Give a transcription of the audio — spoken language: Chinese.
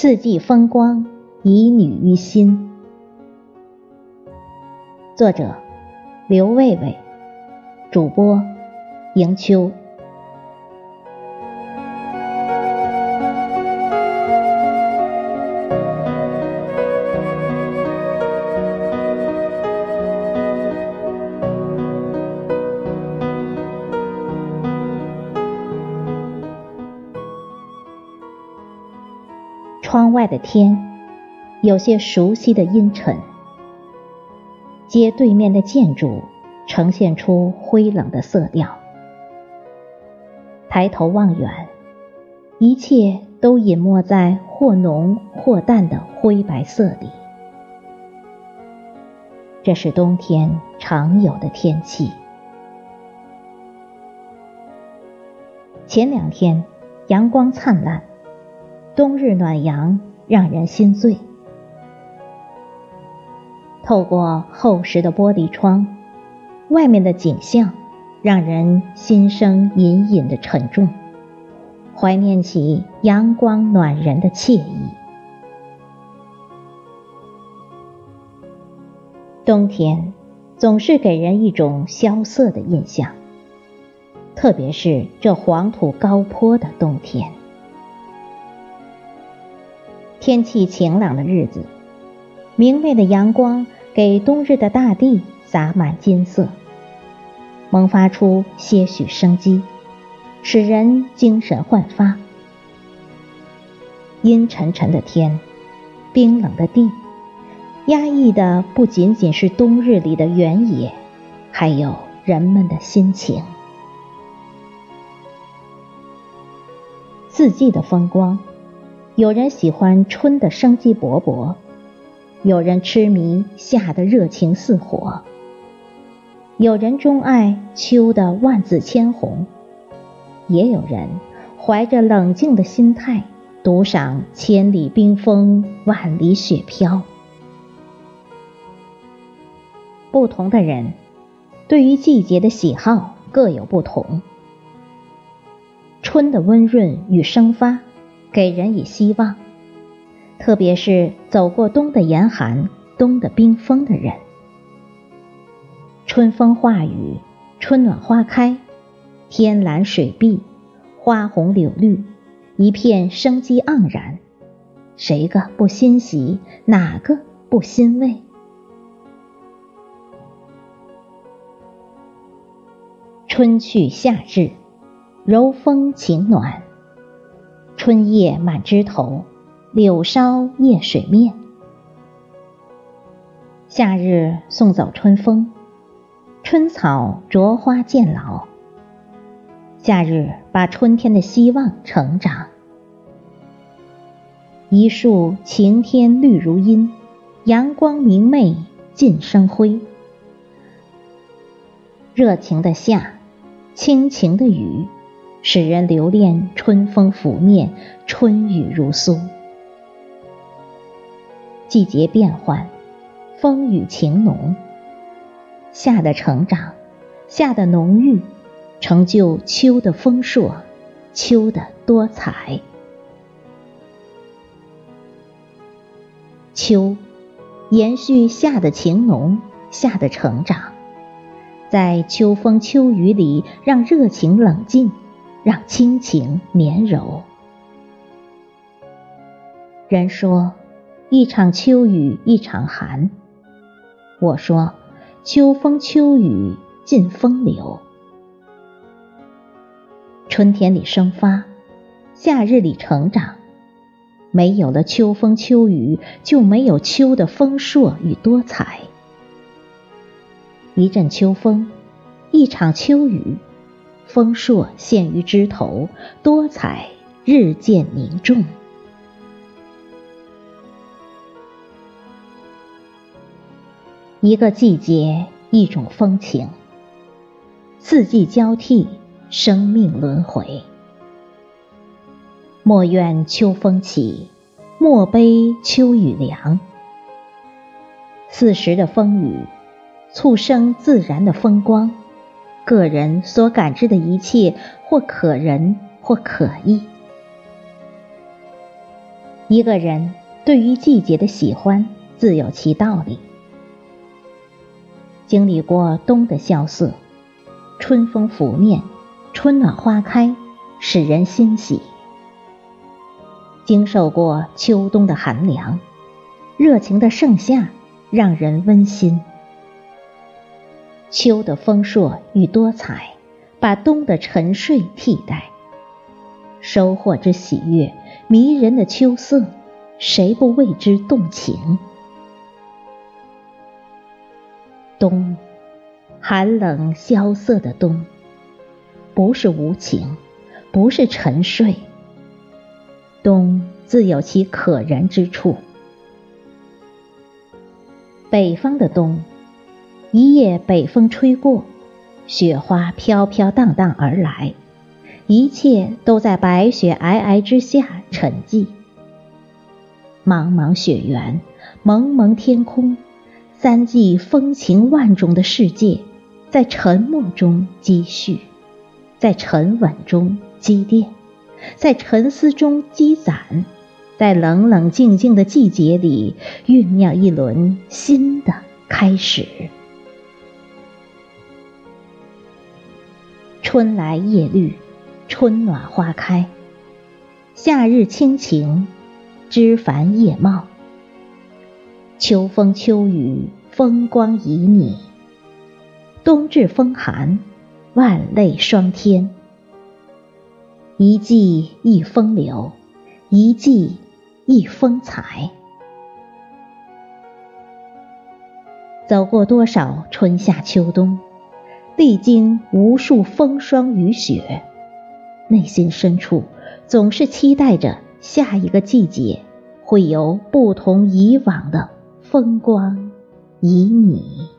四季风光，旖旎于心。作者：刘卫卫，主播：迎秋。窗外的天有些熟悉的阴沉，街对面的建筑呈现出灰冷的色调。抬头望远，一切都隐没在或浓或淡的灰白色里。这是冬天常有的天气。前两天阳光灿烂。冬日暖阳让人心醉，透过厚实的玻璃窗，外面的景象让人心生隐隐的沉重，怀念起阳光暖人的惬意。冬天总是给人一种萧瑟的印象，特别是这黄土高坡的冬天。天气晴朗的日子，明媚的阳光给冬日的大地洒满金色，萌发出些许生机，使人精神焕发。阴沉沉的天，冰冷的地，压抑的不仅仅是冬日里的原野，还有人们的心情。四季的风光。有人喜欢春的生机勃勃，有人痴迷夏的热情似火，有人钟爱秋的万紫千红，也有人怀着冷静的心态独赏千里冰封，万里雪飘。不同的人对于季节的喜好各有不同，春的温润与生发。给人以希望，特别是走过冬的严寒、冬的冰封的人。春风化雨，春暖花开，天蓝水碧，花红柳绿，一片生机盎然。谁个不欣喜？哪个不欣慰？春去夏至，柔风情暖。春叶满枝头，柳梢夜水面。夏日送走春风，春草着花渐老。夏日把春天的希望成长。一树晴天绿如茵，阳光明媚尽生辉。热情的夏，倾情的雨。使人留恋春风拂面，春雨如酥。季节变换，风雨情浓。夏的成长，夏的浓郁，成就秋的丰硕，秋的多彩。秋，延续夏的情浓，夏的成长，在秋风秋雨里，让热情冷静。让亲情绵柔。人说，一场秋雨一场寒。我说，秋风秋雨尽风流。春天里生发，夏日里成长。没有了秋风秋雨，就没有秋的丰硕与多彩。一阵秋风，一场秋雨。丰硕现于枝头，多彩日渐凝重。一个季节，一种风情。四季交替，生命轮回。莫怨秋风起，莫悲秋雨凉。四时的风雨，促生自然的风光。个人所感知的一切，或可人，或可意。一个人对于季节的喜欢，自有其道理。经历过冬的萧瑟，春风拂面，春暖花开，使人欣喜；经受过秋冬的寒凉，热情的盛夏，让人温馨。秋的丰硕与多彩，把冬的沉睡替代。收获之喜悦，迷人的秋色，谁不为之动情？冬，寒冷萧瑟的冬，不是无情，不是沉睡。冬自有其可人之处。北方的冬，一夜北风吹过，雪花飘飘荡荡而来。一切都在白雪皑皑之下沉寂，茫茫雪原，蒙蒙天空，三季风情万种的世界，在沉默中积蓄，在沉稳中积淀，在沉思中积攒，在冷冷静静的季节里酝酿一轮新的开始。春来叶绿。春暖花开，夏日清晴，枝繁叶茂；秋风秋雨，风光旖旎；冬至风寒，万类霜天。一季一风流，一季一风采。走过多少春夏秋冬，历经无数风霜雨雪。内心深处总是期待着下一个季节会有不同以往的风光旖旎。